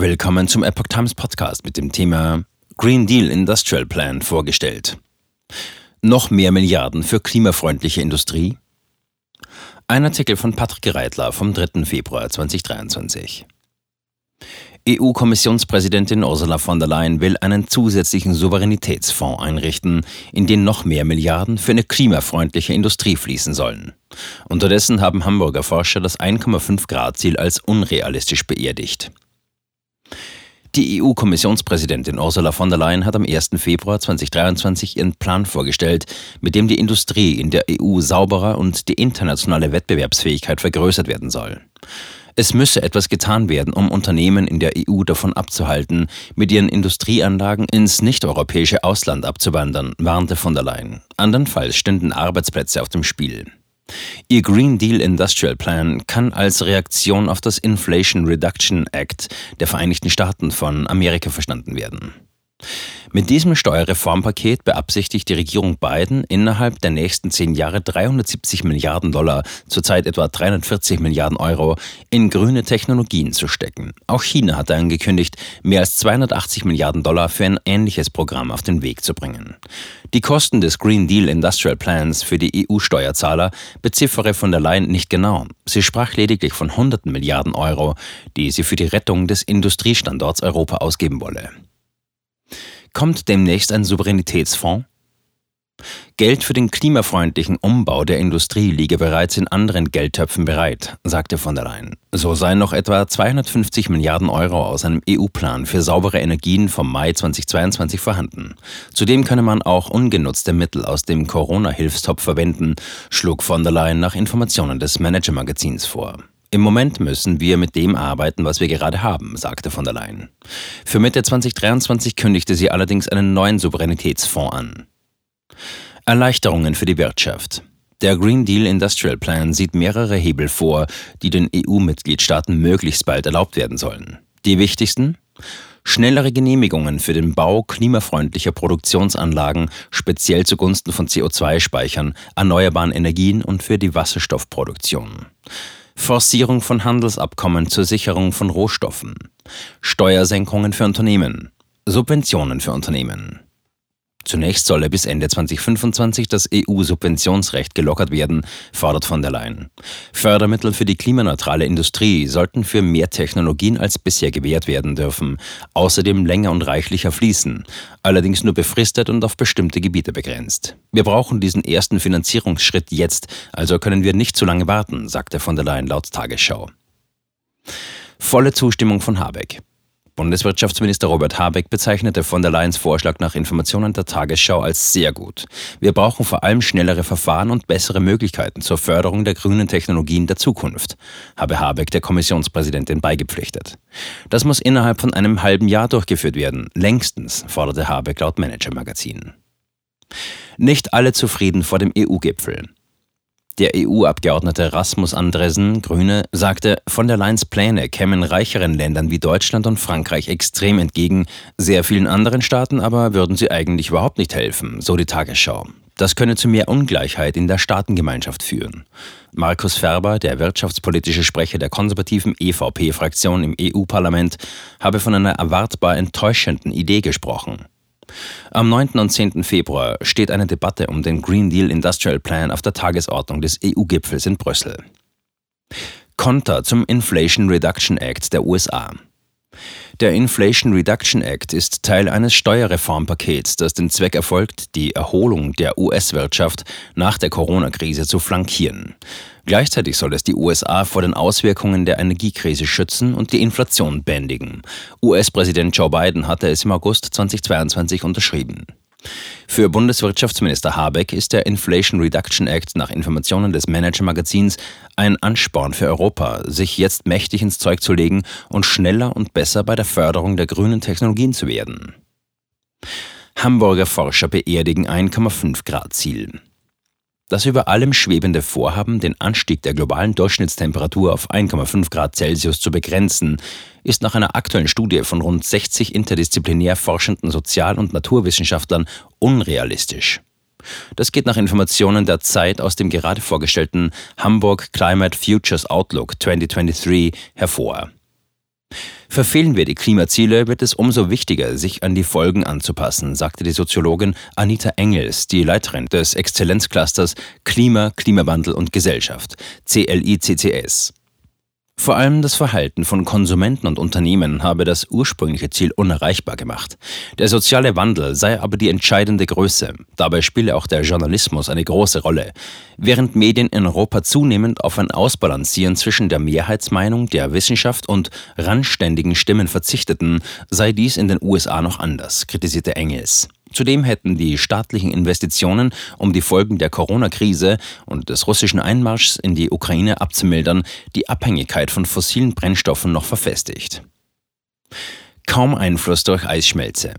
Willkommen zum Epoch Times Podcast mit dem Thema Green Deal Industrial Plan vorgestellt. Noch mehr Milliarden für klimafreundliche Industrie? Ein Artikel von Patrick Reitler vom 3. Februar 2023. EU-Kommissionspräsidentin Ursula von der Leyen will einen zusätzlichen Souveränitätsfonds einrichten, in den noch mehr Milliarden für eine klimafreundliche Industrie fließen sollen. Unterdessen haben Hamburger Forscher das 1,5 Grad Ziel als unrealistisch beerdigt. Die EU-Kommissionspräsidentin Ursula von der Leyen hat am 1. Februar 2023 ihren Plan vorgestellt, mit dem die Industrie in der EU sauberer und die internationale Wettbewerbsfähigkeit vergrößert werden soll. Es müsse etwas getan werden, um Unternehmen in der EU davon abzuhalten, mit ihren Industrieanlagen ins nicht-europäische Ausland abzuwandern, warnte von der Leyen. Andernfalls stünden Arbeitsplätze auf dem Spiel. Ihr Green Deal Industrial Plan kann als Reaktion auf das Inflation Reduction Act der Vereinigten Staaten von Amerika verstanden werden. Mit diesem Steuerreformpaket beabsichtigt die Regierung Biden innerhalb der nächsten zehn Jahre 370 Milliarden Dollar, zurzeit etwa 340 Milliarden Euro, in grüne Technologien zu stecken. Auch China hat angekündigt, mehr als 280 Milliarden Dollar für ein ähnliches Programm auf den Weg zu bringen. Die Kosten des Green Deal Industrial Plans für die EU-Steuerzahler beziffere von der Leyen nicht genau. Sie sprach lediglich von hunderten Milliarden Euro, die sie für die Rettung des Industriestandorts Europa ausgeben wolle. Kommt demnächst ein Souveränitätsfonds? Geld für den klimafreundlichen Umbau der Industrie liege bereits in anderen Geldtöpfen bereit, sagte von der Leyen. So seien noch etwa 250 Milliarden Euro aus einem EU-Plan für saubere Energien vom Mai 2022 vorhanden. Zudem könne man auch ungenutzte Mittel aus dem Corona-Hilfstopf verwenden, schlug von der Leyen nach Informationen des Manager-Magazins vor. Im Moment müssen wir mit dem arbeiten, was wir gerade haben, sagte von der Leyen. Für Mitte 2023 kündigte sie allerdings einen neuen Souveränitätsfonds an. Erleichterungen für die Wirtschaft. Der Green Deal Industrial Plan sieht mehrere Hebel vor, die den EU-Mitgliedstaaten möglichst bald erlaubt werden sollen. Die wichtigsten? Schnellere Genehmigungen für den Bau klimafreundlicher Produktionsanlagen, speziell zugunsten von CO2-Speichern, erneuerbaren Energien und für die Wasserstoffproduktion. Forcierung von Handelsabkommen zur Sicherung von Rohstoffen, Steuersenkungen für Unternehmen, Subventionen für Unternehmen. Zunächst solle bis Ende 2025 das EU-Subventionsrecht gelockert werden, fordert von der Leyen. Fördermittel für die klimaneutrale Industrie sollten für mehr Technologien als bisher gewährt werden dürfen, außerdem länger und reichlicher fließen, allerdings nur befristet und auf bestimmte Gebiete begrenzt. Wir brauchen diesen ersten Finanzierungsschritt jetzt, also können wir nicht zu lange warten, sagte von der Leyen laut Tagesschau. Volle Zustimmung von Habeck. Bundeswirtschaftsminister Robert Habeck bezeichnete von der Leyens Vorschlag nach Informationen der Tagesschau als sehr gut. Wir brauchen vor allem schnellere Verfahren und bessere Möglichkeiten zur Förderung der grünen Technologien der Zukunft, habe Habeck der Kommissionspräsidentin beigepflichtet. Das muss innerhalb von einem halben Jahr durchgeführt werden. Längstens, forderte Habeck laut Manager Magazin. Nicht alle zufrieden vor dem EU-Gipfel. Der EU-Abgeordnete Rasmus Andresen, Grüne, sagte, von der Leyen's Pläne kämen reicheren Ländern wie Deutschland und Frankreich extrem entgegen, sehr vielen anderen Staaten aber würden sie eigentlich überhaupt nicht helfen, so die Tagesschau. Das könne zu mehr Ungleichheit in der Staatengemeinschaft führen. Markus Ferber, der wirtschaftspolitische Sprecher der konservativen EVP-Fraktion im EU-Parlament, habe von einer erwartbar enttäuschenden Idee gesprochen. Am 9. und 10. Februar steht eine Debatte um den Green Deal Industrial Plan auf der Tagesordnung des EU-Gipfels in Brüssel. Konter zum Inflation Reduction Act der USA. Der Inflation Reduction Act ist Teil eines Steuerreformpakets, das den Zweck erfolgt, die Erholung der US-Wirtschaft nach der Corona-Krise zu flankieren. Gleichzeitig soll es die USA vor den Auswirkungen der Energiekrise schützen und die Inflation bändigen. US-Präsident Joe Biden hatte es im August 2022 unterschrieben. Für Bundeswirtschaftsminister Habeck ist der Inflation Reduction Act nach Informationen des Manager-Magazins ein Ansporn für Europa, sich jetzt mächtig ins Zeug zu legen und schneller und besser bei der Förderung der grünen Technologien zu werden. Hamburger Forscher beerdigen 1,5 Grad Ziel. Das über allem schwebende Vorhaben, den Anstieg der globalen Durchschnittstemperatur auf 1,5 Grad Celsius zu begrenzen, ist nach einer aktuellen Studie von rund 60 interdisziplinär forschenden Sozial- und Naturwissenschaftlern unrealistisch. Das geht nach Informationen der Zeit aus dem gerade vorgestellten Hamburg Climate Futures Outlook 2023 hervor. Verfehlen wir die Klimaziele, wird es umso wichtiger, sich an die Folgen anzupassen, sagte die Soziologin Anita Engels, die Leiterin des Exzellenzclusters Klima, Klimawandel und Gesellschaft, CLICCS. Vor allem das Verhalten von Konsumenten und Unternehmen habe das ursprüngliche Ziel unerreichbar gemacht. Der soziale Wandel sei aber die entscheidende Größe. Dabei spiele auch der Journalismus eine große Rolle. Während Medien in Europa zunehmend auf ein Ausbalancieren zwischen der Mehrheitsmeinung der Wissenschaft und randständigen Stimmen verzichteten, sei dies in den USA noch anders, kritisierte Engels. Zudem hätten die staatlichen Investitionen, um die Folgen der Corona-Krise und des russischen Einmarschs in die Ukraine abzumildern, die Abhängigkeit von fossilen Brennstoffen noch verfestigt. Kaum Einfluss durch Eisschmelze.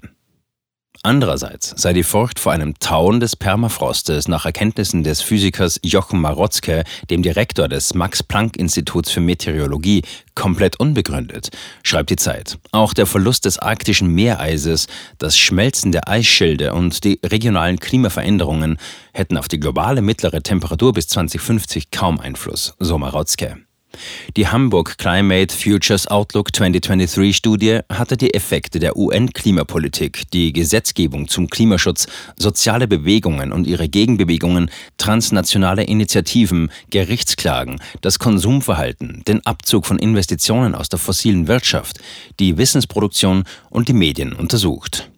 Andererseits sei die Furcht vor einem Tauen des Permafrostes nach Erkenntnissen des Physikers Jochen Marotzke, dem Direktor des Max-Planck-Instituts für Meteorologie, komplett unbegründet, schreibt die Zeit. Auch der Verlust des arktischen Meereises, das Schmelzen der Eisschilde und die regionalen Klimaveränderungen hätten auf die globale mittlere Temperatur bis 2050 kaum Einfluss, so Marotzke. Die Hamburg Climate Futures Outlook 2023 Studie hatte die Effekte der UN-Klimapolitik, die Gesetzgebung zum Klimaschutz, soziale Bewegungen und ihre Gegenbewegungen, transnationale Initiativen, Gerichtsklagen, das Konsumverhalten, den Abzug von Investitionen aus der fossilen Wirtschaft, die Wissensproduktion und die Medien untersucht.